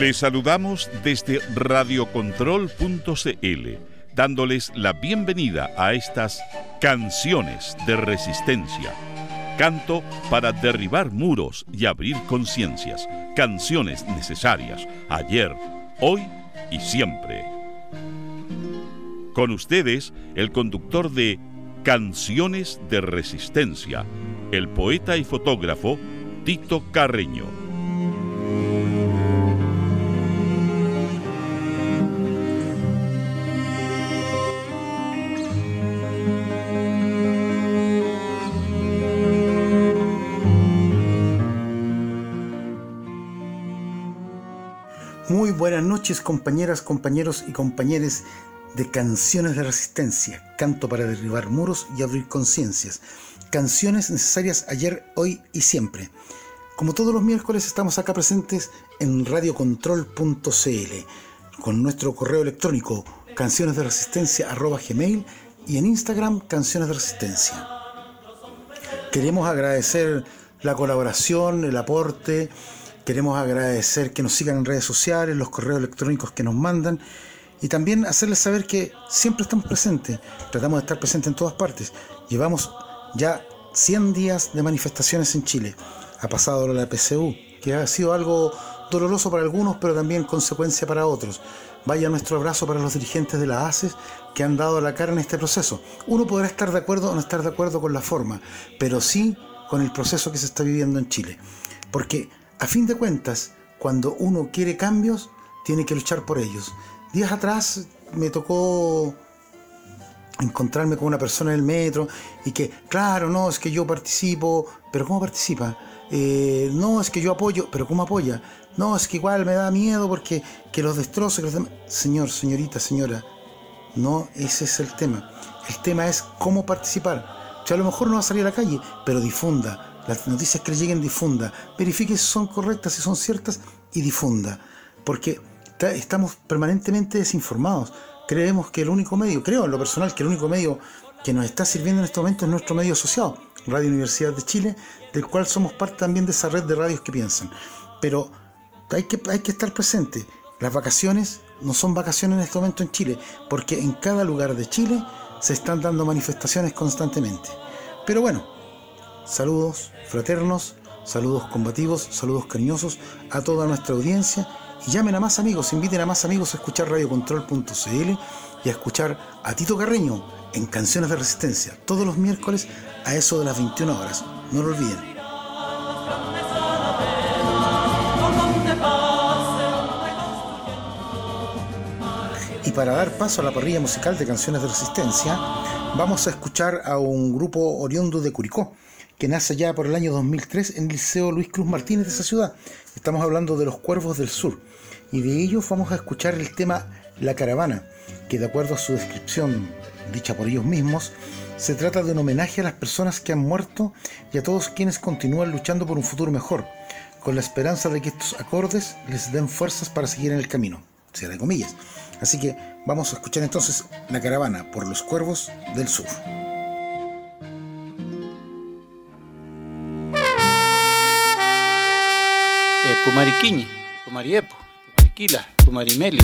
Le saludamos desde radiocontrol.cl, dándoles la bienvenida a estas canciones de resistencia. Canto para derribar muros y abrir conciencias. Canciones necesarias, ayer, hoy y siempre. Con ustedes, el conductor de Canciones de Resistencia, el poeta y fotógrafo Tito Carreño. Noches compañeras, compañeros y compañeres de Canciones de Resistencia, canto para derribar muros y abrir conciencias. Canciones necesarias ayer, hoy y siempre. Como todos los miércoles estamos acá presentes en radiocontrol.cl con nuestro correo electrónico canciones de resistencia gmail y en Instagram canciones de resistencia. Queremos agradecer la colaboración, el aporte, queremos agradecer que nos sigan en redes sociales, los correos electrónicos que nos mandan y también hacerles saber que siempre estamos presentes, tratamos de estar presentes en todas partes. Llevamos ya 100 días de manifestaciones en Chile. Ha pasado la PCU, que ha sido algo doloroso para algunos, pero también consecuencia para otros. Vaya nuestro abrazo para los dirigentes de la ACES que han dado la cara en este proceso. Uno podrá estar de acuerdo o no estar de acuerdo con la forma, pero sí con el proceso que se está viviendo en Chile. Porque, a fin de cuentas, cuando uno quiere cambios, tiene que luchar por ellos. Días atrás me tocó encontrarme con una persona en el metro y que, claro, no, es que yo participo, pero ¿cómo participa? Eh, no, es que yo apoyo, pero ¿cómo apoya? No, es que igual me da miedo porque que los destrozo, que los. Señor, señorita, señora, no, ese es el tema. El tema es cómo participar. O sea, a lo mejor no va a salir a la calle, pero difunda. Las noticias que le lleguen, difunda. Verifique si son correctas, si son ciertas y difunda. Porque estamos permanentemente desinformados creemos que el único medio, creo en lo personal que el único medio que nos está sirviendo en este momento es nuestro medio asociado, Radio Universidad de Chile, del cual somos parte también de esa red de radios que piensan. Pero hay que, hay que estar presente. Las vacaciones no son vacaciones en este momento en Chile, porque en cada lugar de Chile se están dando manifestaciones constantemente. Pero bueno, saludos fraternos, saludos combativos, saludos cariñosos a toda nuestra audiencia y llamen a más amigos, inviten a más amigos a escuchar radiocontrol.cl y a escuchar a Tito Carreño en Canciones de Resistencia, todos los miércoles a eso de las 21 horas. No lo olviden. Y para dar paso a la parrilla musical de Canciones de Resistencia, vamos a escuchar a un grupo oriundo de Curicó, que nace ya por el año 2003 en el Liceo Luis Cruz Martínez de esa ciudad. Estamos hablando de los Cuervos del Sur y de ellos vamos a escuchar el tema La Caravana, que de acuerdo a su descripción dicha por ellos mismos, se trata de un homenaje a las personas que han muerto y a todos quienes continúan luchando por un futuro mejor, con la esperanza de que estos acordes les den fuerzas para seguir en el camino, de comillas. Así que vamos a escuchar entonces La Caravana por los Cuervos del Sur. Pumariquiñe, Pumariepo. Tequila, Pumarimeli,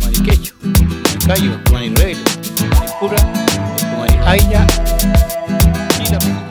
Pumariquecho, Pumacayo, Pumariruele, Pumaripura, Pumarihaya y la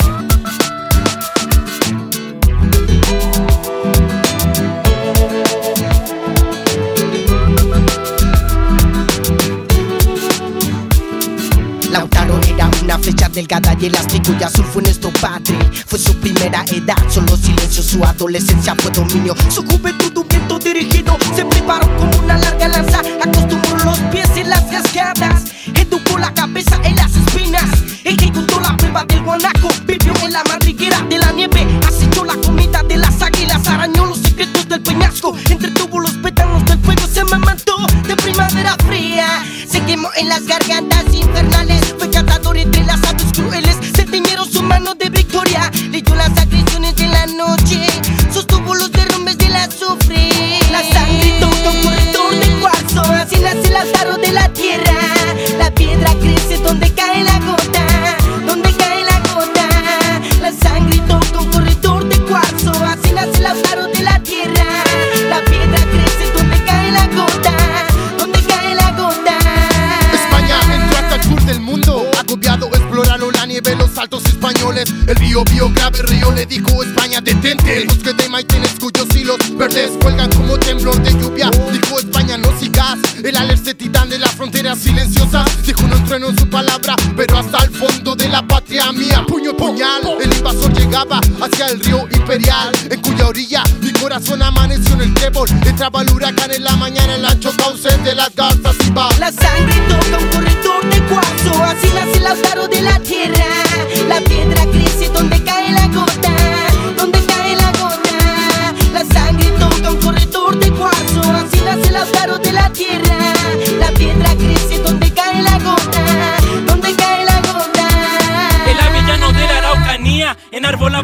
flecha delgada y elástico y azul fue nuestro padre. Fue su primera edad, solo silencio Su adolescencia fue dominio. Su juventud un viento dirigido Se preparó como una larga lanza Acostumbró los pies en las cascadas Educó la cabeza en las espinas. Ejecutó la prueba del guanaco Vivió en la madriguera de la nieve Acechó la comida de las águilas Arañó los secretos del peñasco Entretuvo los pétalos del fuego Se me mató de primavera fría. Se quemó en las gargantas infernales teñieron su mano de victoria. Leyó las agresiones de la noche, sostuvo los derrumbes de la azufre. La sangre toca un corredor de cuarzo, así nace el azaro de la tierra. Río vio grave río le dijo España detente. El bosque de Maitenes cuyos hilos verdes cuelgan como temblor de lluvia. Dijo España no sigas. El alerce titán de la frontera silenciosa. Dijo no trueno en su palabra, pero hasta el fondo de la patria mía. Puño puñal, el invasor llegaba hacia el río imperial. En cuya orilla mi corazón amaneció en el trébol. Entraba el huracán en la mañana, el ancho cauce de las garzas iba. La sangre toca un corredor de cuarzo, así nace el autaro de la tierra.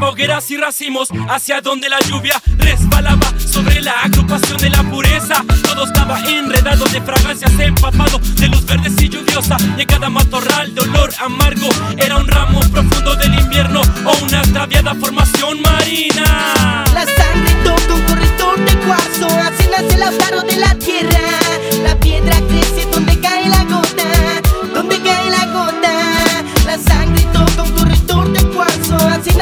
Hogueras y racimos hacia donde la lluvia resbalaba sobre la agrupación de la pureza. Todo estaba enredado de fragancias, empapado de luz verde y lluviosa. Y en cada matorral de olor amargo era un ramo profundo del invierno o una extraviada formación marina. La sangre toca un corredor de cuarzo, así nace el autaro de la tierra. La piedra crece donde cae la gota, donde cae la gota. La sangre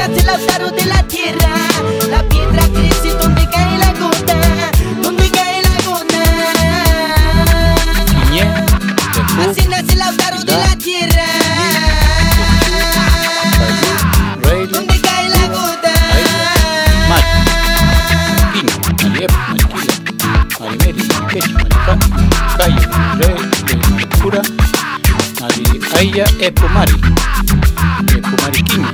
nace el autaro de la tierra. La piedra crece donde cae la gota, donde cae la gota. Así nace el autaro de la tierra. Donde cae la gota. Mari, Piña, Mariepo, Mariquila,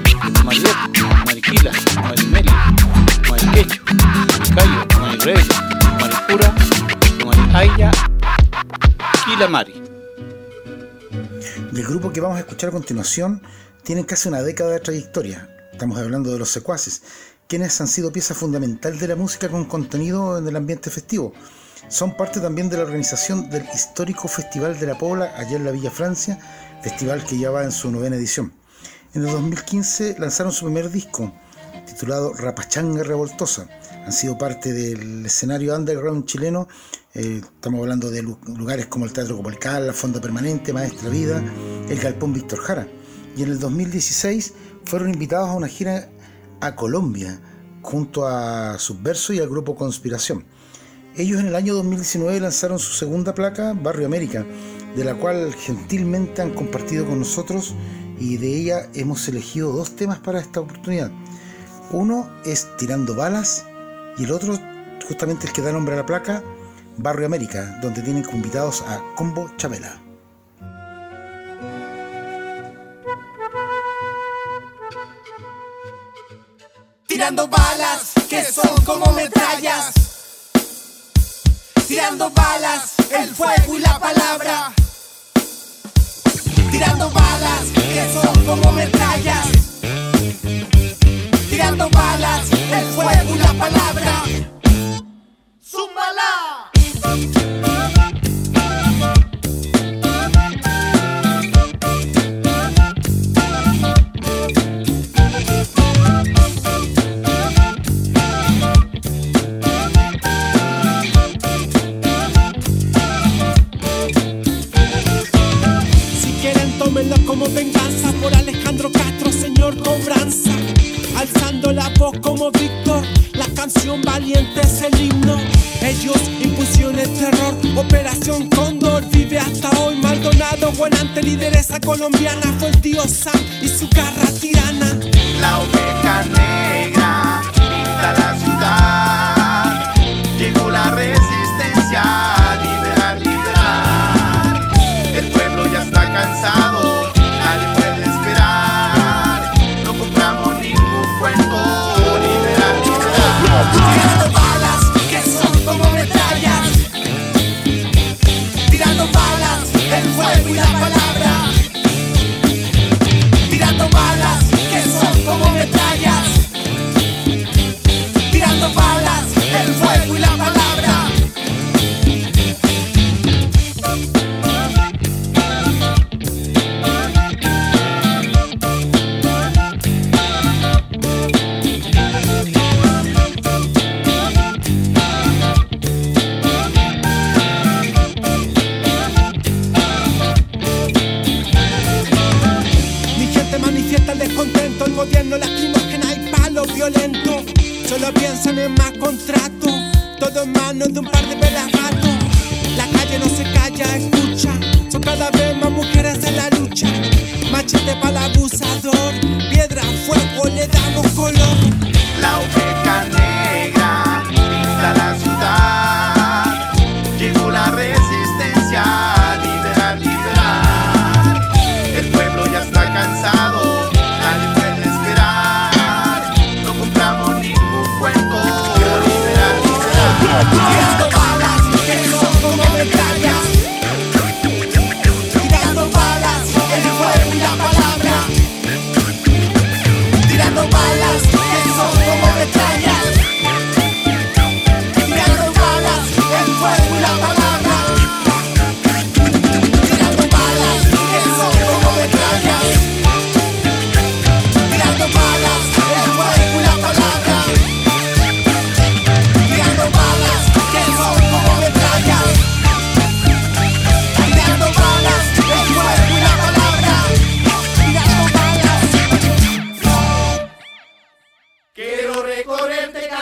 Mari, Aya, Quila, Mari. Del grupo que vamos a escuchar a continuación tienen casi una década de trayectoria. Estamos hablando de los secuaces, quienes han sido pieza fundamental de la música con contenido en el ambiente festivo. Son parte también de la organización del histórico Festival de la Pobla allá en la Villa Francia, festival que ya va en su novena edición. En el 2015 lanzaron su primer disco, titulado Rapachanga Revoltosa. Han sido parte del escenario underground chileno. Eh, estamos hablando de lu- lugares como el Teatro Copolcal, la Fonda Permanente, Maestra Vida, el Galpón Víctor Jara. Y en el 2016 fueron invitados a una gira a Colombia junto a Subverso y al grupo Conspiración. Ellos en el año 2019 lanzaron su segunda placa, Barrio América, de la cual gentilmente han compartido con nosotros y de ella hemos elegido dos temas para esta oportunidad. Uno es Tirando Balas y el otro, justamente el que da nombre a la placa, Barrio América, donde tienen invitados a Combo Chabela. Tirando balas que son como metrallas. Tirando balas, el fuego y la palabra. Tirando balas que son como metrallas. Tirando balas, el fuego y la palabra. ¡Zúmbala! Si quieren tómenlo como venganza por Alejandro Castro, señor cobranza. Alzando la voz como Víctor, canción valiente es el himno. Ellos impusieron el terror, Operación Cóndor vive hasta hoy. Maldonado, volante, lideresa colombiana, fue el y su garra tirana. La oveja negra pinta la ciudad. Llegó la resistencia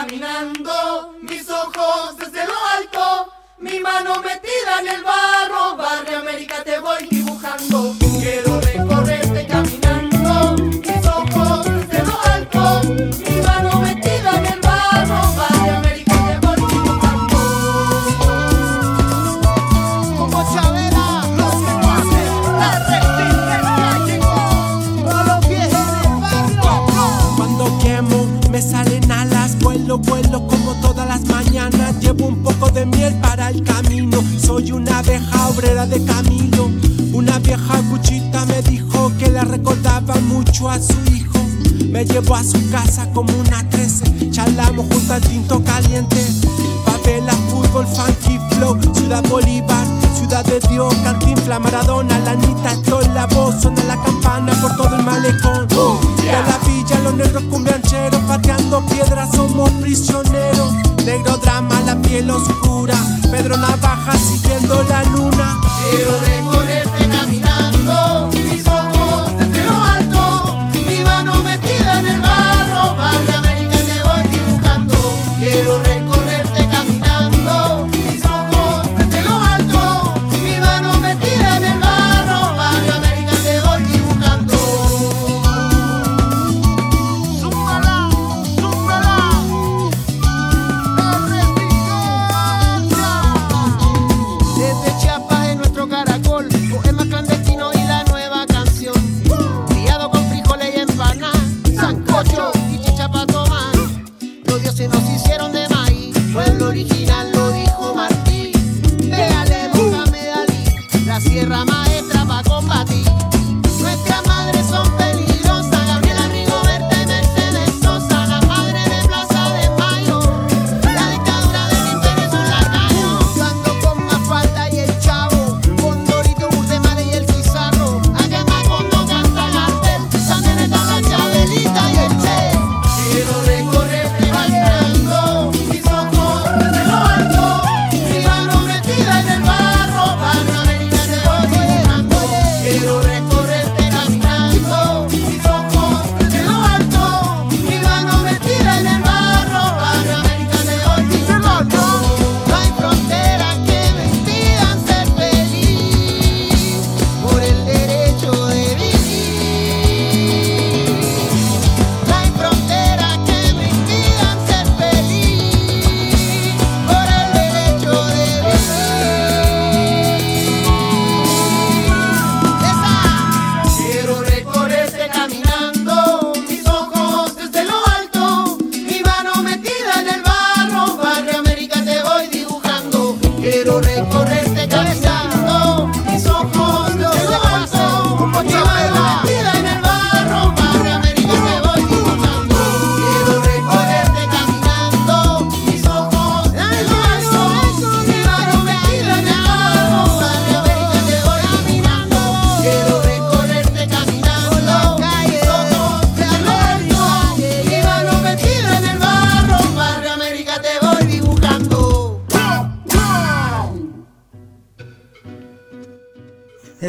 caminando, mis ojos desde lo alto, mi mano metida en el barro, barrio América te voy dibujando. poco de miel para el camino. Soy una abeja obrera de camino. Una vieja cuchita me dijo que la recordaba mucho a su hijo. Me llevó a su casa como una 13. Charlamos junto al tinto caliente. Favela, fútbol, funky flow. Ciudad Bolívar, ciudad de Dios. Cantinfla, Maradona, Lanita, esto es la voz. Suena la campana por todo el malecón. De la villa, los negros cumbiancheros. Pateando piedras, somos prisioneros negro drama, la piel oscura, Pedro Navaja siguiendo la luna. Quiero recordar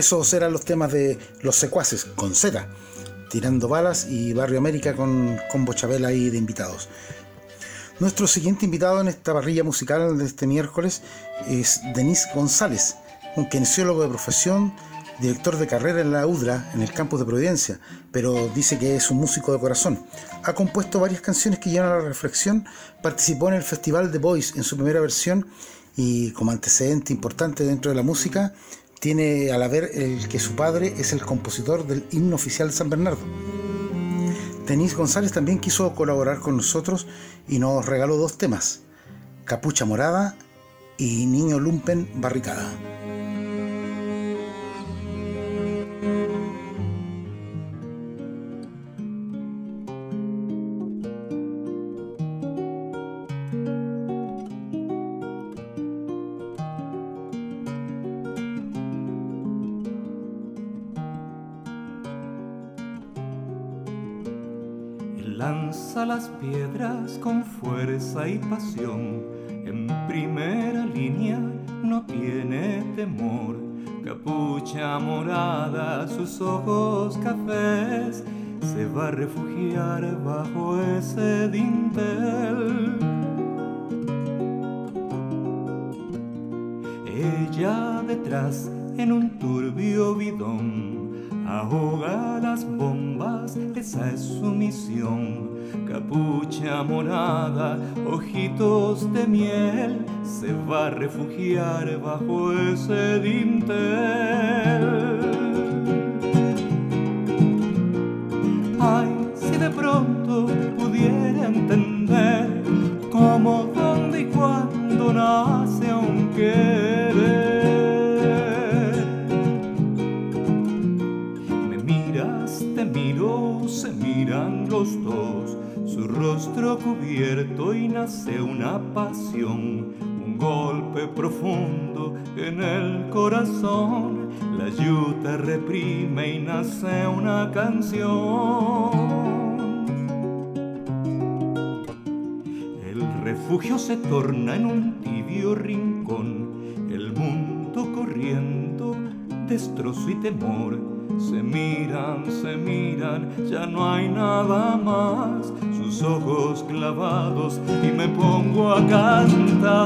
esos eran los temas de los secuaces, con Z, tirando balas y Barrio América con, con Bochabela ahí de invitados. Nuestro siguiente invitado en esta parrilla musical de este miércoles es Denis González, un kinesiólogo de profesión, director de carrera en la UDRA, en el campus de Providencia, pero dice que es un músico de corazón. Ha compuesto varias canciones que llevan a la reflexión, participó en el Festival de Voice en su primera versión y como antecedente importante dentro de la música, tiene al haber el que su padre es el compositor del himno oficial de San Bernardo. Denis González también quiso colaborar con nosotros y nos regaló dos temas, Capucha Morada y Niño Lumpen Barricada. Pasión. En primera línea no tiene temor. Capucha morada, sus ojos cafés, se va a refugiar bajo ese dintel. Ella detrás en un turbio bidón ahoga las esa es su misión. Capucha morada, ojitos de miel, se va a refugiar bajo ese dintel. Y nace una pasión, un golpe profundo en el corazón, la yuta reprime y nace una canción. El refugio se torna en un tibio rincón, el mundo corriendo, destrozo y temor se miran, se miran, ya no hay nada más. Sus ojos clavados y me pongo a cantar.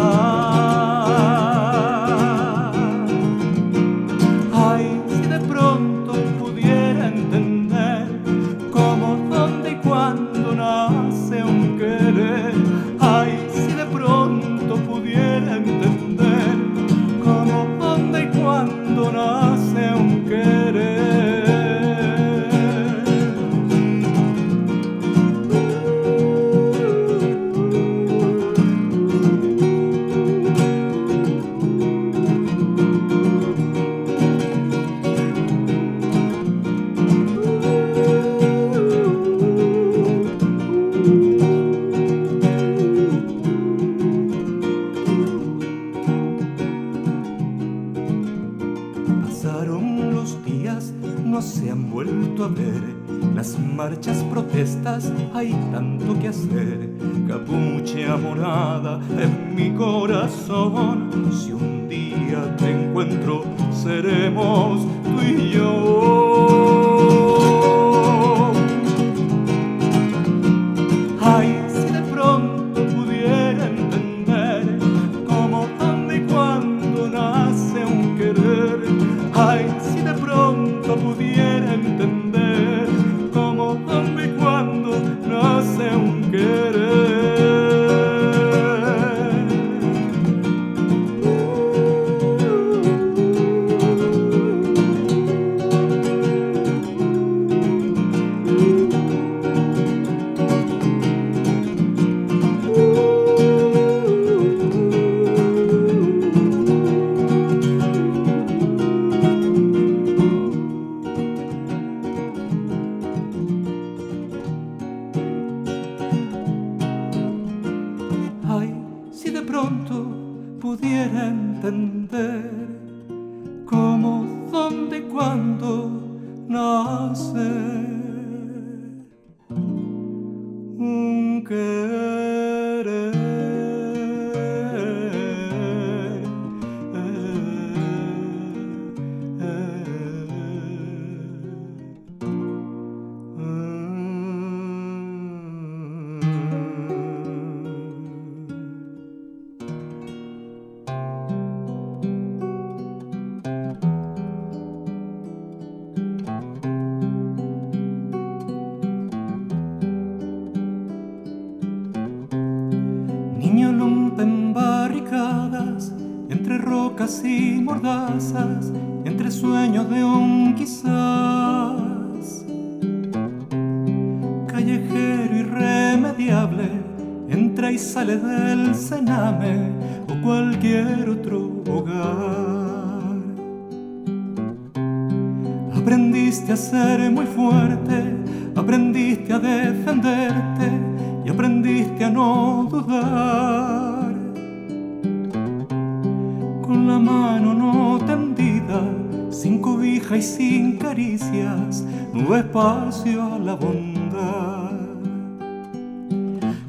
Cobija y sin caricias, no espacio a la bondad.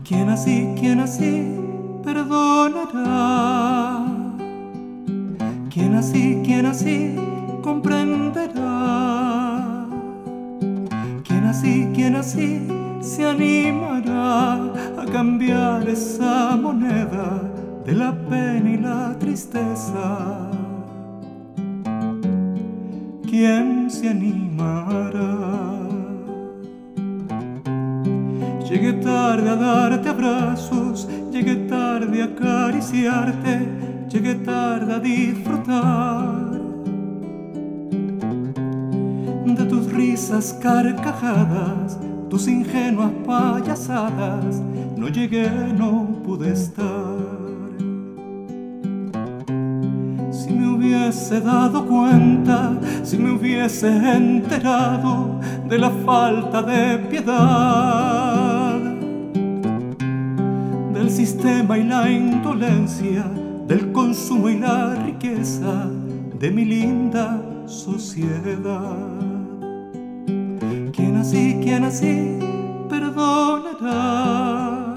Quien así, quien así perdonará. Quien así, quien así comprenderá. Quien así, quien así se animará a cambiar esa moneda de la pena y la tristeza. ¿Quién se animará? Llegué tarde a darte abrazos, llegué tarde a acariciarte, llegué tarde a disfrutar de tus risas carcajadas, tus ingenuas payasadas. No llegué, no pude estar. Hubiese dado cuenta, si me hubiese enterado de la falta de piedad, del sistema y la indolencia, del consumo y la riqueza de mi linda sociedad. Quien así, quien así perdonará.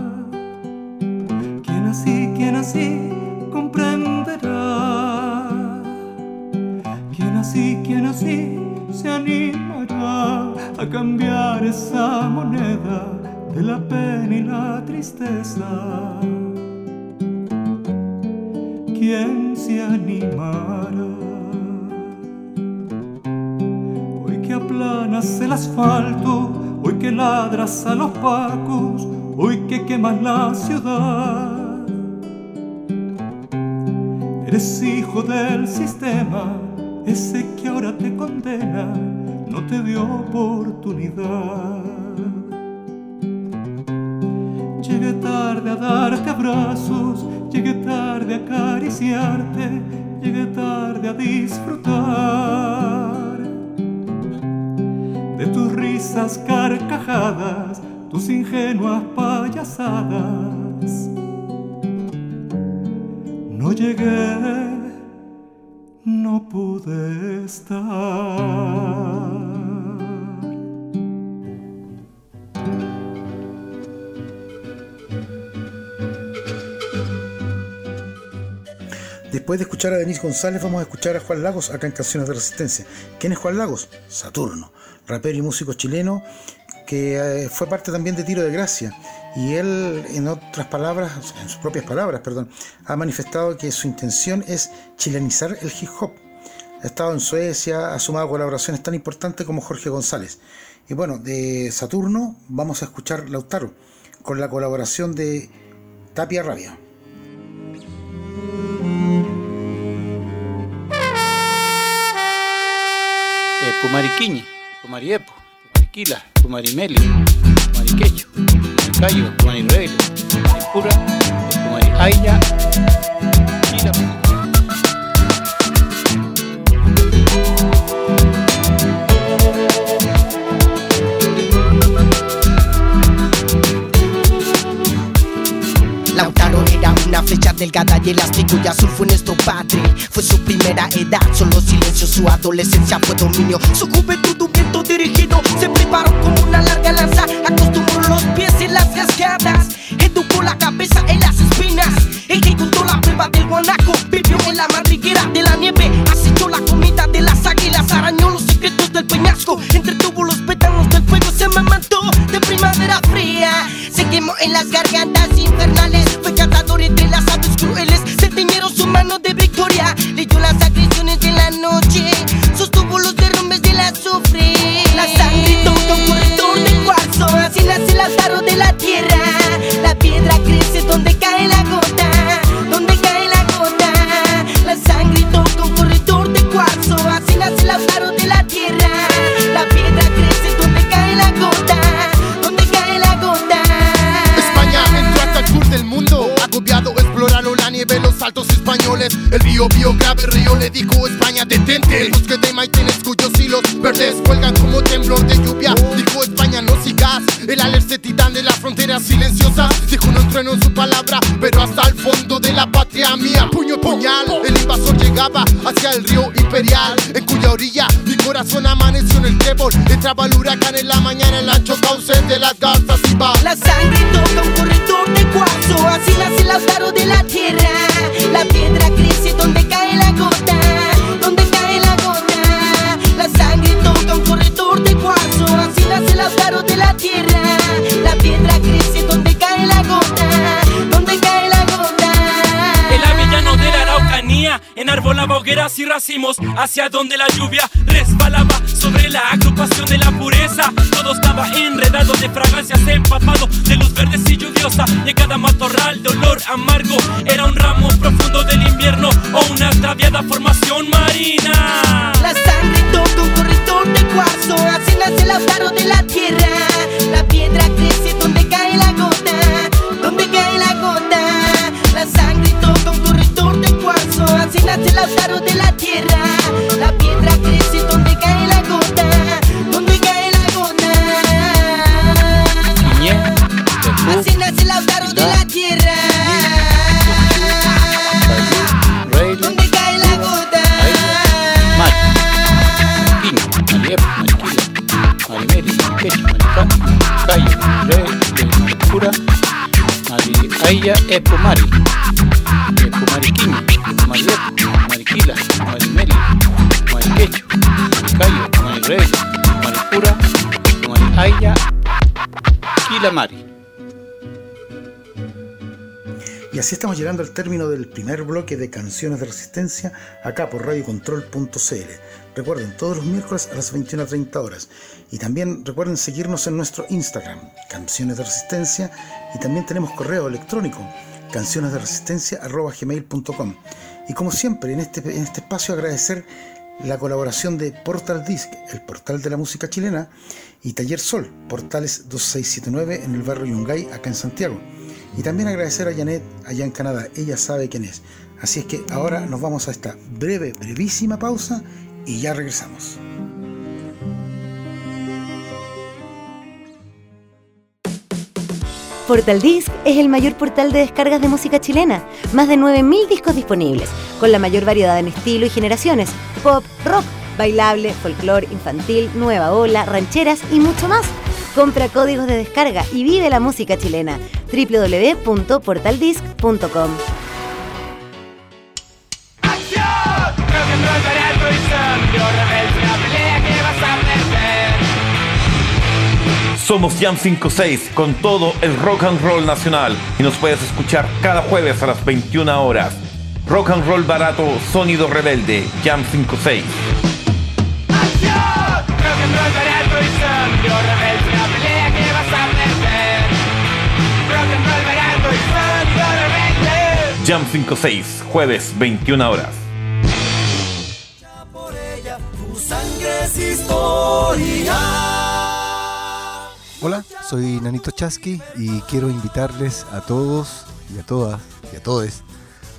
Quien así, quien así así, se animará a cambiar esa moneda de la pena y la tristeza. ¿Quién se animará? Hoy que aplanas el asfalto, hoy que ladras a los pacos, hoy que quemas la ciudad. Eres hijo del sistema, ese que ahora te condena, no te dio oportunidad. Llegué tarde a darte abrazos, llegué tarde a acariciarte, llegué tarde a disfrutar de tus risas carcajadas, tus ingenuas payasadas. No llegué, pude estar. Después de escuchar a Denise González, vamos a escuchar a Juan Lagos acá en Canciones de Resistencia. ¿Quién es Juan Lagos? Saturno, rapero y músico chileno que eh, fue parte también de Tiro de Gracia. Y él, en otras palabras, en sus propias palabras, perdón, ha manifestado que su intención es chilenizar el hip hop. Ha estado en Suecia, ha sumado colaboraciones tan importantes como Jorge González. Y bueno, de Saturno vamos a escuchar Lautaro, con la colaboración de Tapia Rabia. eh, Pumariquiñe, Pumariepo, Pumariquila, Pumarimeli, Pumariquecho, Pumaricayo, Pumariregle, Pumaripura, Pumariaya, Quila, Lautaro una flecha delgada y elástico y azul fue nuestro padre. Fue su primera edad, solo silencio, su adolescencia fue dominio. Su juventud un viento dirigido, se preparó como una larga lanza. Acostumbró los pies verdes cuelgan como temblor de lluvia. Dijo España, no sigas El alerce titán de la frontera silenciosa. Dijo no trueno en su palabra, pero hasta el fondo de la patria mía. Puño, puñal, el invasor llegaba hacia el río imperial. En cuya orilla mi corazón amaneció en el trébol. Entraba el huracán en la mañana, el ancho cauce de las garzas y va. La sangre hacia donde la lluvia resbalaba sobre la agrupación de la pureza. Todo estaba enredado de fragancias, empapado de luz verde y lluviosa. Y en cada matorral de olor amargo era un ramo profundo del invierno o una ataviada formación marina. La sangre toca un corredor de cuarzo, Mari. Y así estamos llegando al término del primer bloque de canciones de resistencia acá por radiocontrol.cl. Recuerden, todos los miércoles a las 21.30 horas. Y también recuerden seguirnos en nuestro Instagram, Canciones de Resistencia. Y también tenemos correo electrónico, cancionesderesistencia.gmail.com. Y como siempre, en este, en este espacio agradecer la colaboración de Portal Disc, el portal de la música chilena, y Taller Sol, portales 2679 en el barrio Yungay, acá en Santiago. Y también agradecer a Janet allá en Canadá, ella sabe quién es. Así es que ahora nos vamos a esta breve, brevísima pausa y ya regresamos. Portal Disc es el mayor portal de descargas de música chilena. Más de 9.000 discos disponibles, con la mayor variedad en estilo y generaciones. Pop, rock, bailable, folclore, infantil, nueva ola, rancheras y mucho más. Compra códigos de descarga y vive la música chilena. www.portaldisc.com Somos Jam 56 con todo el rock and roll nacional y nos puedes escuchar cada jueves a las 21 horas. Rock and roll barato, sonido rebelde, Jam 56. Jam 56, jueves 21 horas. Tu sangre es historia. Hola, soy Nanito Chasqui y quiero invitarles a todos y a todas y a todos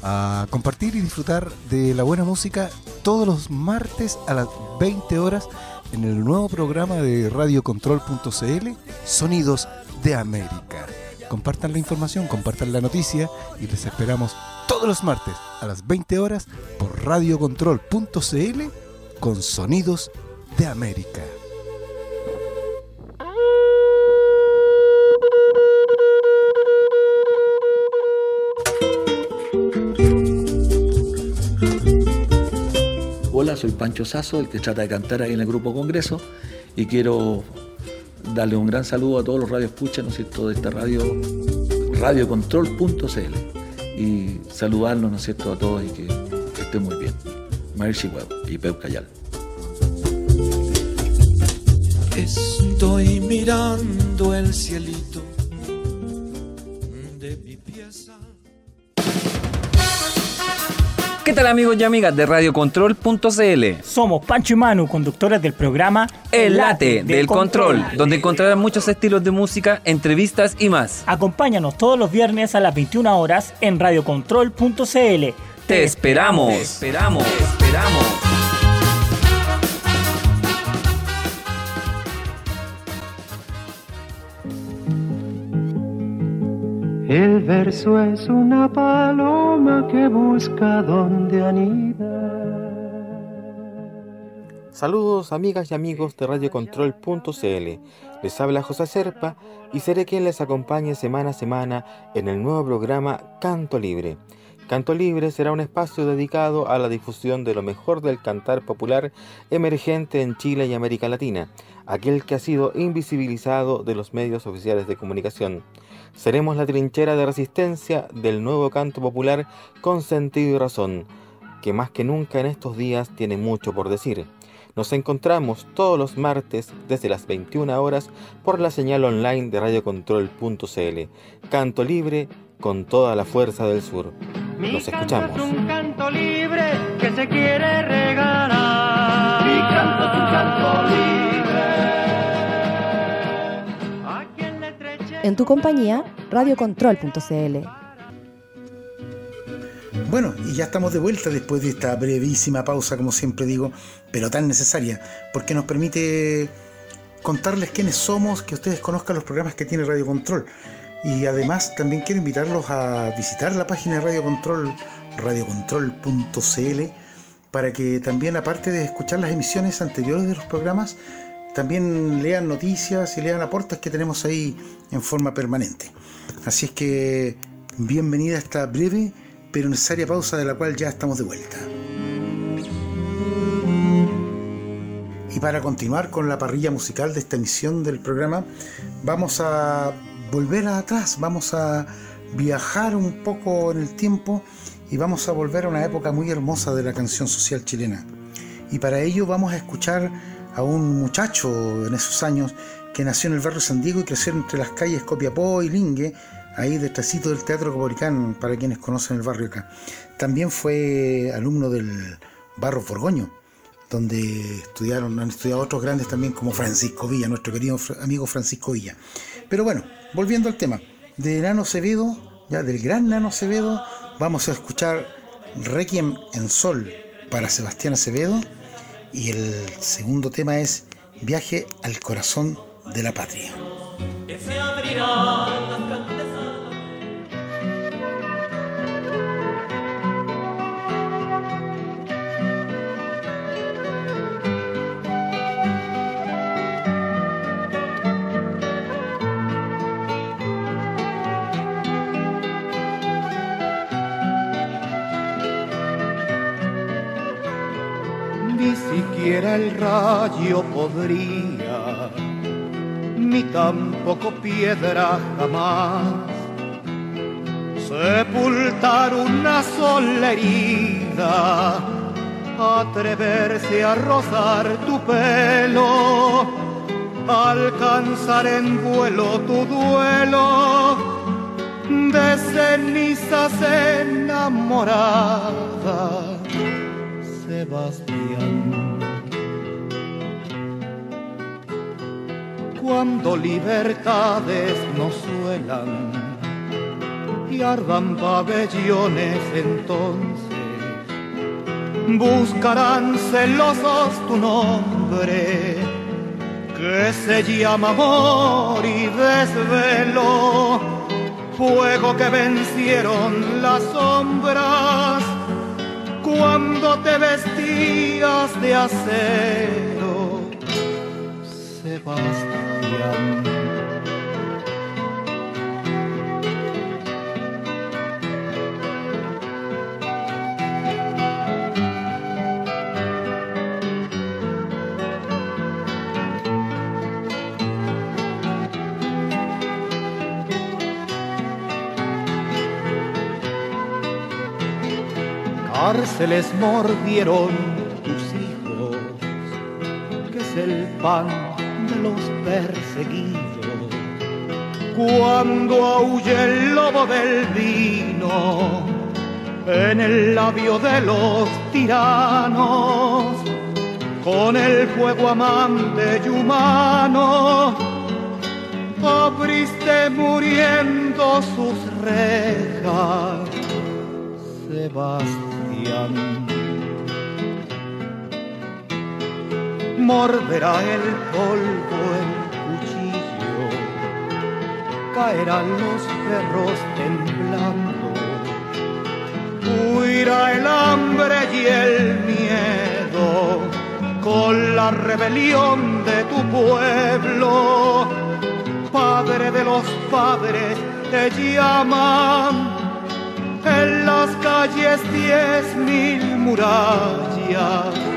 a compartir y disfrutar de la buena música todos los martes a las 20 horas en el nuevo programa de radiocontrol.cl Sonidos de América. Compartan la información, compartan la noticia y les esperamos todos los martes a las 20 horas por radiocontrol.cl con Sonidos de América. Soy Pancho Sazo, el que trata de cantar ahí en el Grupo Congreso, y quiero darle un gran saludo a todos los radioescuchas, ¿no es cierto?, de esta radio, radiocontrol.cl, y saludarlos, ¿no es cierto?, a todos y que, estén muy bien. Chihuahua y Pep Cayal. Estoy mirando el cielito ¿Qué tal amigos y amigas de radiocontrol.cl? Somos Pancho y Manu, conductores del programa El Late del Control, donde encontrarán muchos estilos de música, entrevistas y más. Acompáñanos todos los viernes a las 21 horas en radiocontrol.cl, Te esperamos. Te esperamos. Te esperamos. El verso es una paloma que busca donde anida. Saludos amigas y amigos de radiocontrol.cl. Les habla José Serpa y seré quien les acompañe semana a semana en el nuevo programa Canto Libre. Canto Libre será un espacio dedicado a la difusión de lo mejor del cantar popular emergente en Chile y América Latina, aquel que ha sido invisibilizado de los medios oficiales de comunicación. Seremos la trinchera de resistencia del nuevo canto popular con sentido y razón, que más que nunca en estos días tiene mucho por decir. Nos encontramos todos los martes desde las 21 horas por la señal online de radiocontrol.cl. Canto libre con toda la fuerza del sur. Nos escuchamos. un canto libre que se quiere regalar. En tu compañía, radiocontrol.cl. Bueno, y ya estamos de vuelta después de esta brevísima pausa, como siempre digo, pero tan necesaria, porque nos permite contarles quiénes somos, que ustedes conozcan los programas que tiene Radio Control. Y además también quiero invitarlos a visitar la página de Radio Control, radiocontrol.cl, para que también, aparte de escuchar las emisiones anteriores de los programas, también lean noticias y lean aportes que tenemos ahí en forma permanente. Así es que bienvenida a esta breve pero necesaria pausa de la cual ya estamos de vuelta. Y para continuar con la parrilla musical de esta emisión del programa, vamos a volver atrás, vamos a viajar un poco en el tiempo y vamos a volver a una época muy hermosa de la canción social chilena. Y para ello vamos a escuchar a un muchacho en esos años que nació en el barrio San Diego y creció entre las calles Copiapó y Lingue, ahí detrásito del Teatro Copolicán, para quienes conocen el barrio acá. También fue alumno del Barro Forgoño, donde estudiaron, han estudiado otros grandes también como Francisco Villa, nuestro querido amigo Francisco Villa. Pero bueno, volviendo al tema, de Nano Acevedo, ya del gran Nano Acevedo, vamos a escuchar Requiem en Sol para Sebastián Acevedo y el segundo tema es Viaje al corazón de la patria. El rayo podría, ni tampoco piedra jamás, sepultar una sola herida, atreverse a rozar tu pelo, alcanzar en vuelo tu duelo de cenizas enamorada. Sebastián. Cuando libertades nos suelan y ardan pabellones entonces buscarán celosos tu nombre que se llama amor y desvelo fuego que vencieron las sombras cuando te vestías de acero. Sebastián cárceles mordieron tus hijos, que es el pan perseguidos. Cuando aúlle el lobo del vino en el labio de los tiranos, con el fuego amante y humano, abriste muriendo sus rejas, Sebastián. Morderá el polvo cuchillo, caerán los perros temblando, huirá el hambre y el miedo con la rebelión de tu pueblo. Padre de los padres te llaman en las calles diez mil murallas.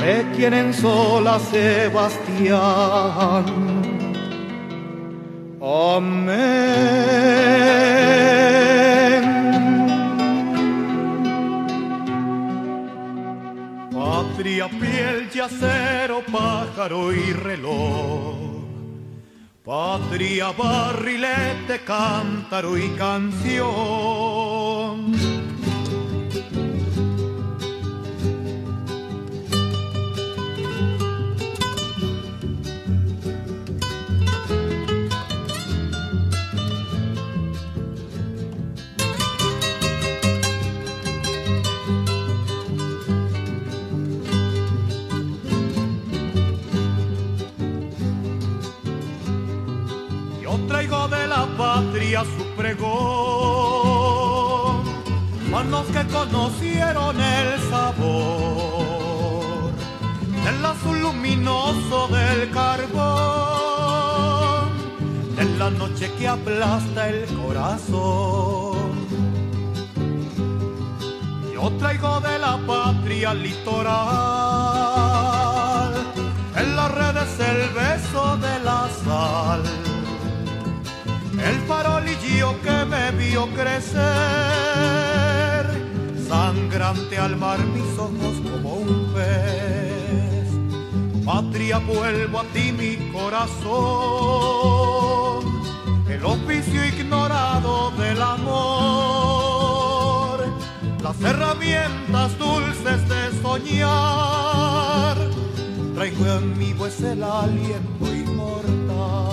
Requieren sola Sebastián. Amén. Patria, piel y acero, pájaro y reloj. Patria, barrilete, cántaro y canción. Patria su pregón, manos que conocieron el sabor del azul luminoso del carbón, de la noche que aplasta el corazón. Yo traigo de la patria litoral, en las redes el beso de la sal el farolillo que me vio crecer, sangrante al mar mis ojos como un pez. Patria, vuelvo a ti mi corazón, el oficio ignorado del amor, las herramientas dulces de soñar. Traigo en mí pues el aliento inmortal.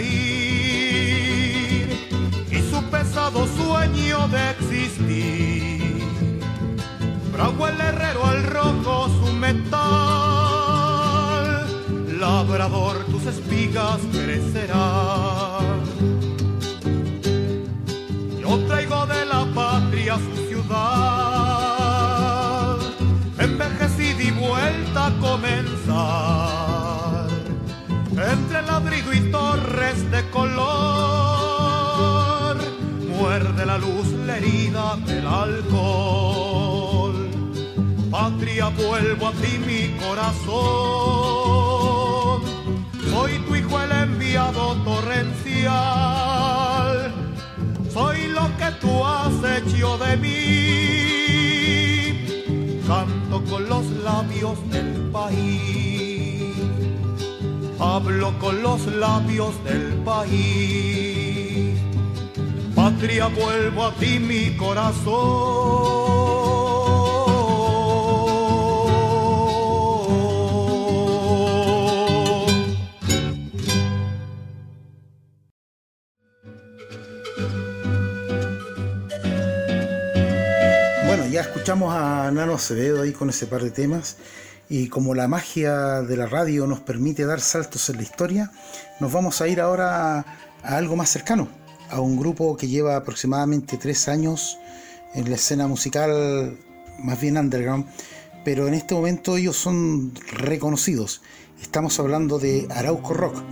Y su pesado sueño de existir. Bravo el herrero al rojo su metal, labrador tus espigas crecerán. Yo traigo de la patria su ciudad, entre ladrido y torres de color, muerde la luz la herida del alcohol. Patria, vuelvo a ti mi corazón, soy tu hijo el enviado torrencial, soy lo que tú has hecho de mí, canto con los labios del país hablo con los labios del país. Patria, vuelvo a ti mi corazón. Bueno, ya escuchamos a Nano Acevedo ahí con ese par de temas. Y como la magia de la radio nos permite dar saltos en la historia, nos vamos a ir ahora a, algo más cercano, a un grupo que lleva aproximadamente tres años en la escena musical, más bien underground, pero en este momento ellos son reconocidos. Estamos hablando de Arauco Rock,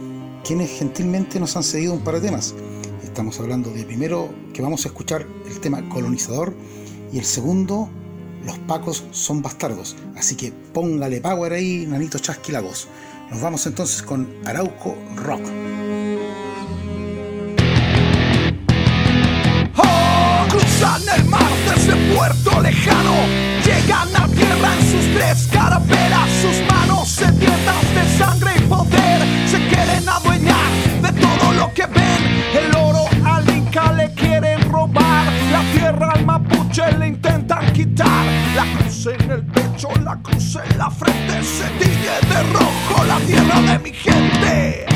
quienes gentilmente nos han cedido un par de temas. Estamos hablando de primero que vamos a escuchar el tema Colonizador y el segundo Los Pacos son bastardos. Así que póngale power ahí, Nanito Chasqui la voz. Nos vamos entonces con Arauco Rock. Pecho, la cruz en la frente. Se tiñe de rojo la tierra de mi gente.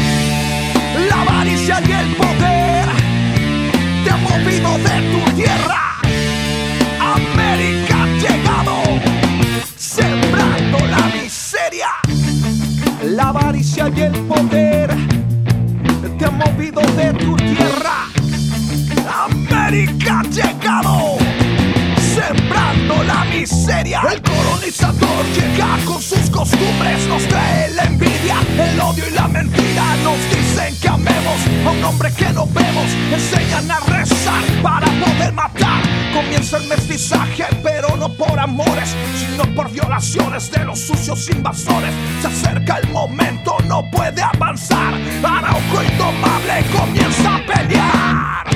La avaricia y el poder te han movido de tu tierra. América ha llegado, sembrando la miseria. La avaricia y el poder te han movido de tu tierra. América ha llegado, sembrando la miseria. El colonizador llega con sus costumbres, nos trae la envidia, el odio y la mentira. Nos dicen que amemos a un hombre que no vemos, enseñan a rezar para poder matar. Comienza el mestizaje, pero no por amores, sino por violaciones de los sucios invasores. Se acerca el momento, no puede avanzar. Arauco indomable comienza a pelear.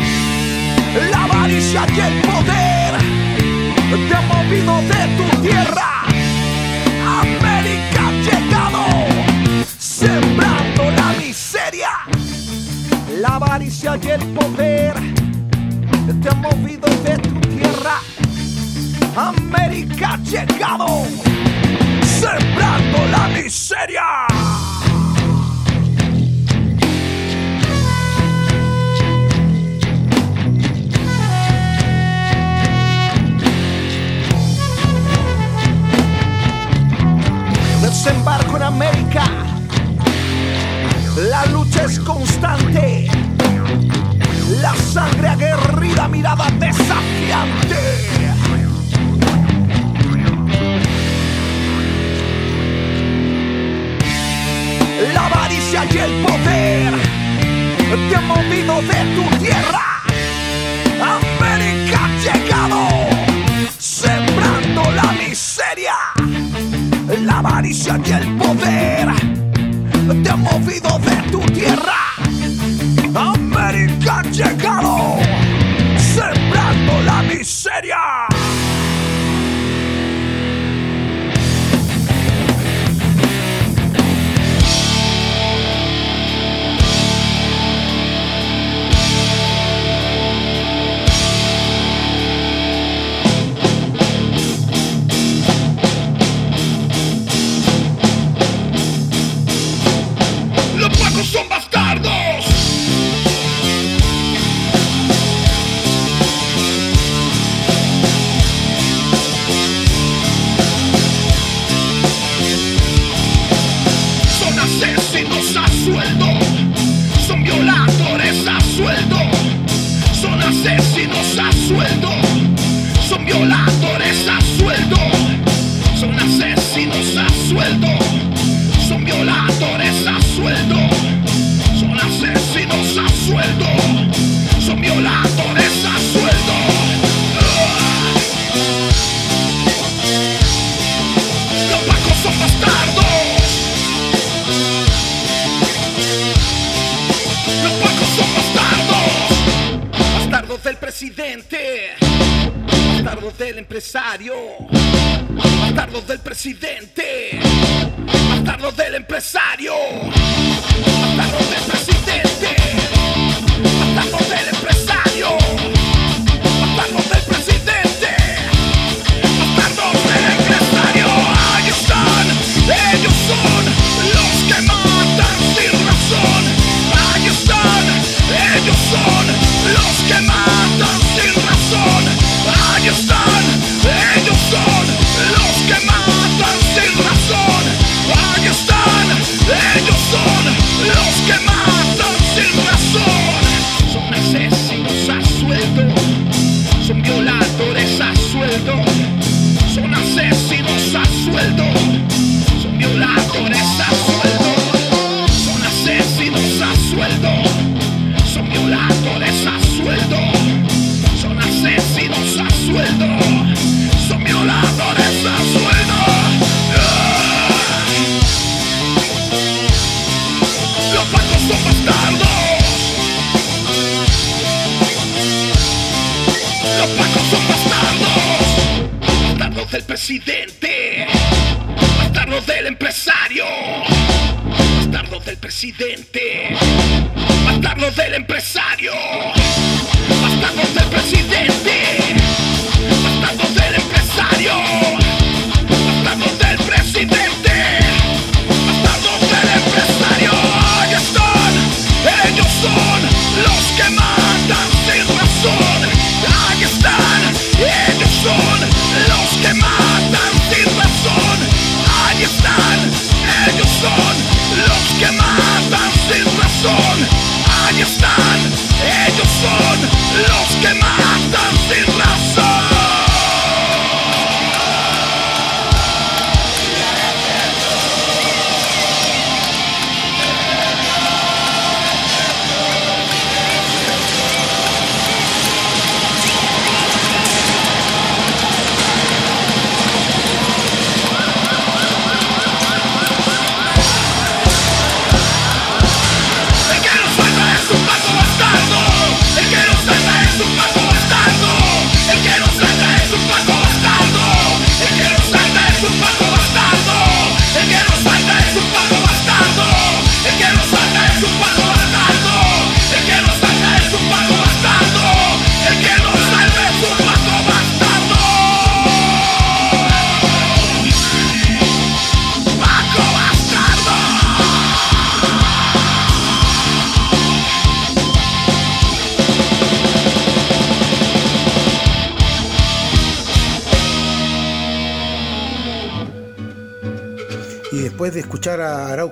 La avaricia y el poder te han movido de tu tierra. América ha llegado, sembrando la miseria. La avaricia y el poder te han movido de tu tierra. América ha llegado, sembrando la miseria. Desembarco en América. La lucha es constante. La sangre aguerrida, mirada desafiante. La avaricia y el poder te han movido de tu tierra. Avaricia y el poder te han movido de tu tierra. América ha llegado, Bastardos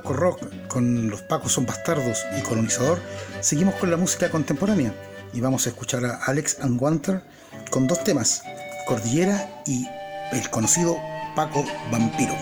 Rock, con Los Pacos son Bastardos y Colonizador, seguimos con la música contemporánea y vamos a escuchar a Alex and Wanter con dos temas, Cordillera y el conocido Paco Vampiro.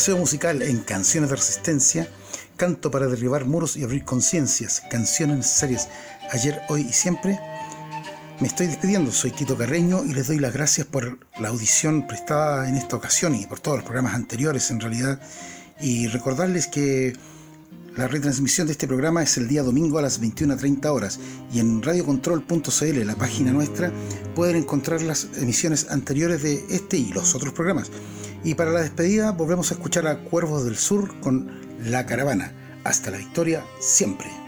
Paseo musical en Canciones de Resistencia, canto para derribar muros y abrir conciencias, canciones necesarias ayer, hoy y siempre, me estoy despidiendo. Soy Quito Carreño y les doy las gracias por la audición prestada en esta ocasión y por todos los programas anteriores en realidad. Y recordarles que la retransmisión de este programa es el día domingo a las 21.30 horas y en radiocontrol.cl, la página nuestra, pueden encontrar las emisiones anteriores de este y los otros programas. Y para la despedida volvemos a escuchar a Cuervos del Sur con La Caravana. Hasta la victoria siempre.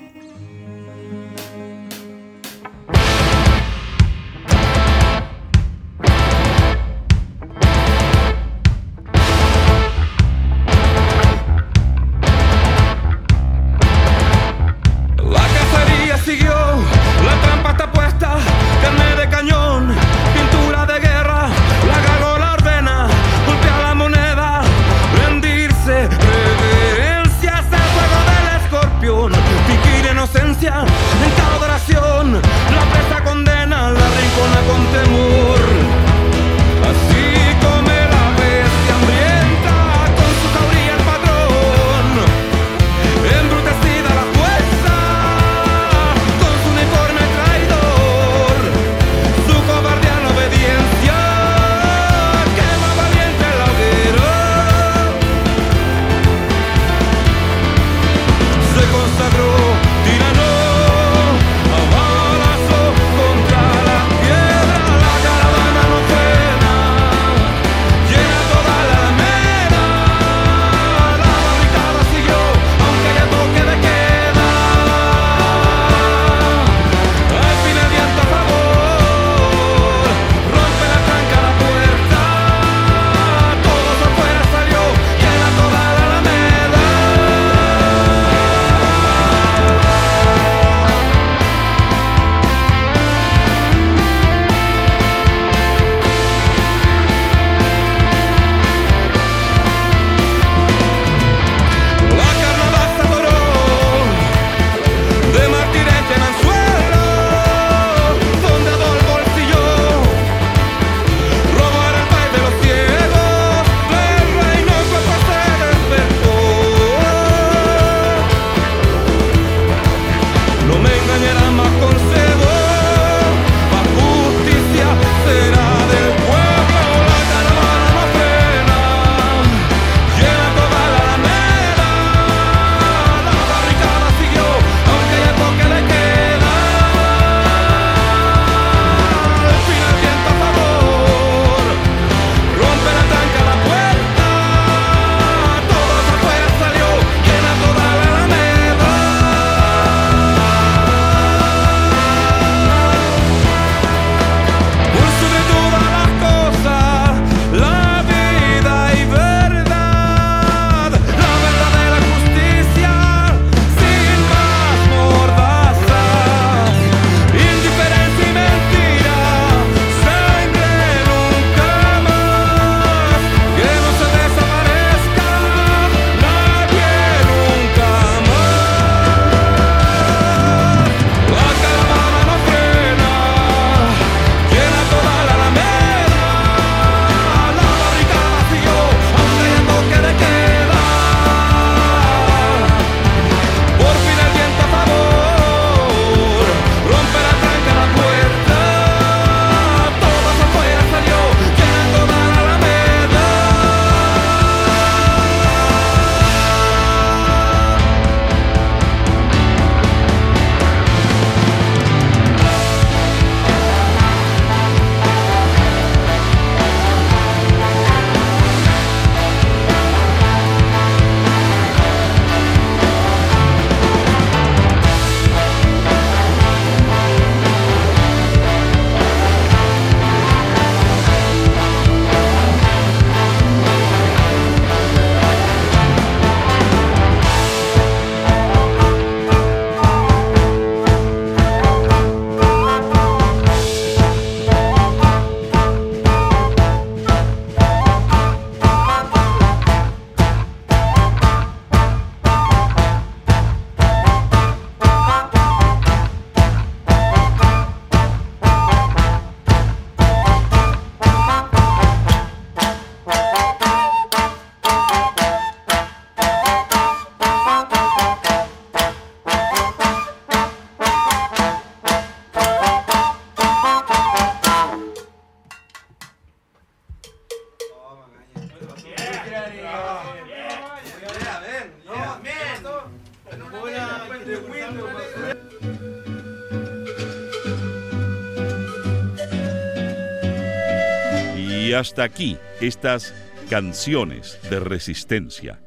Y hasta aquí estas canciones de resistencia.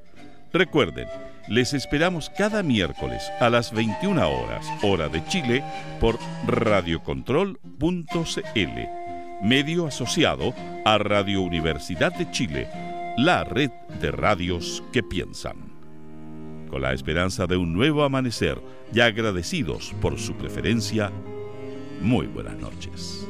Recuerden, les esperamos cada miércoles a las 21 horas, hora de Chile, por radiocontrol.cl, medio asociado a Radio Universidad de Chile, la red de radios que piensan. Con la esperanza de un nuevo amanecer y agradecidos por su preferencia, muy buenas noches.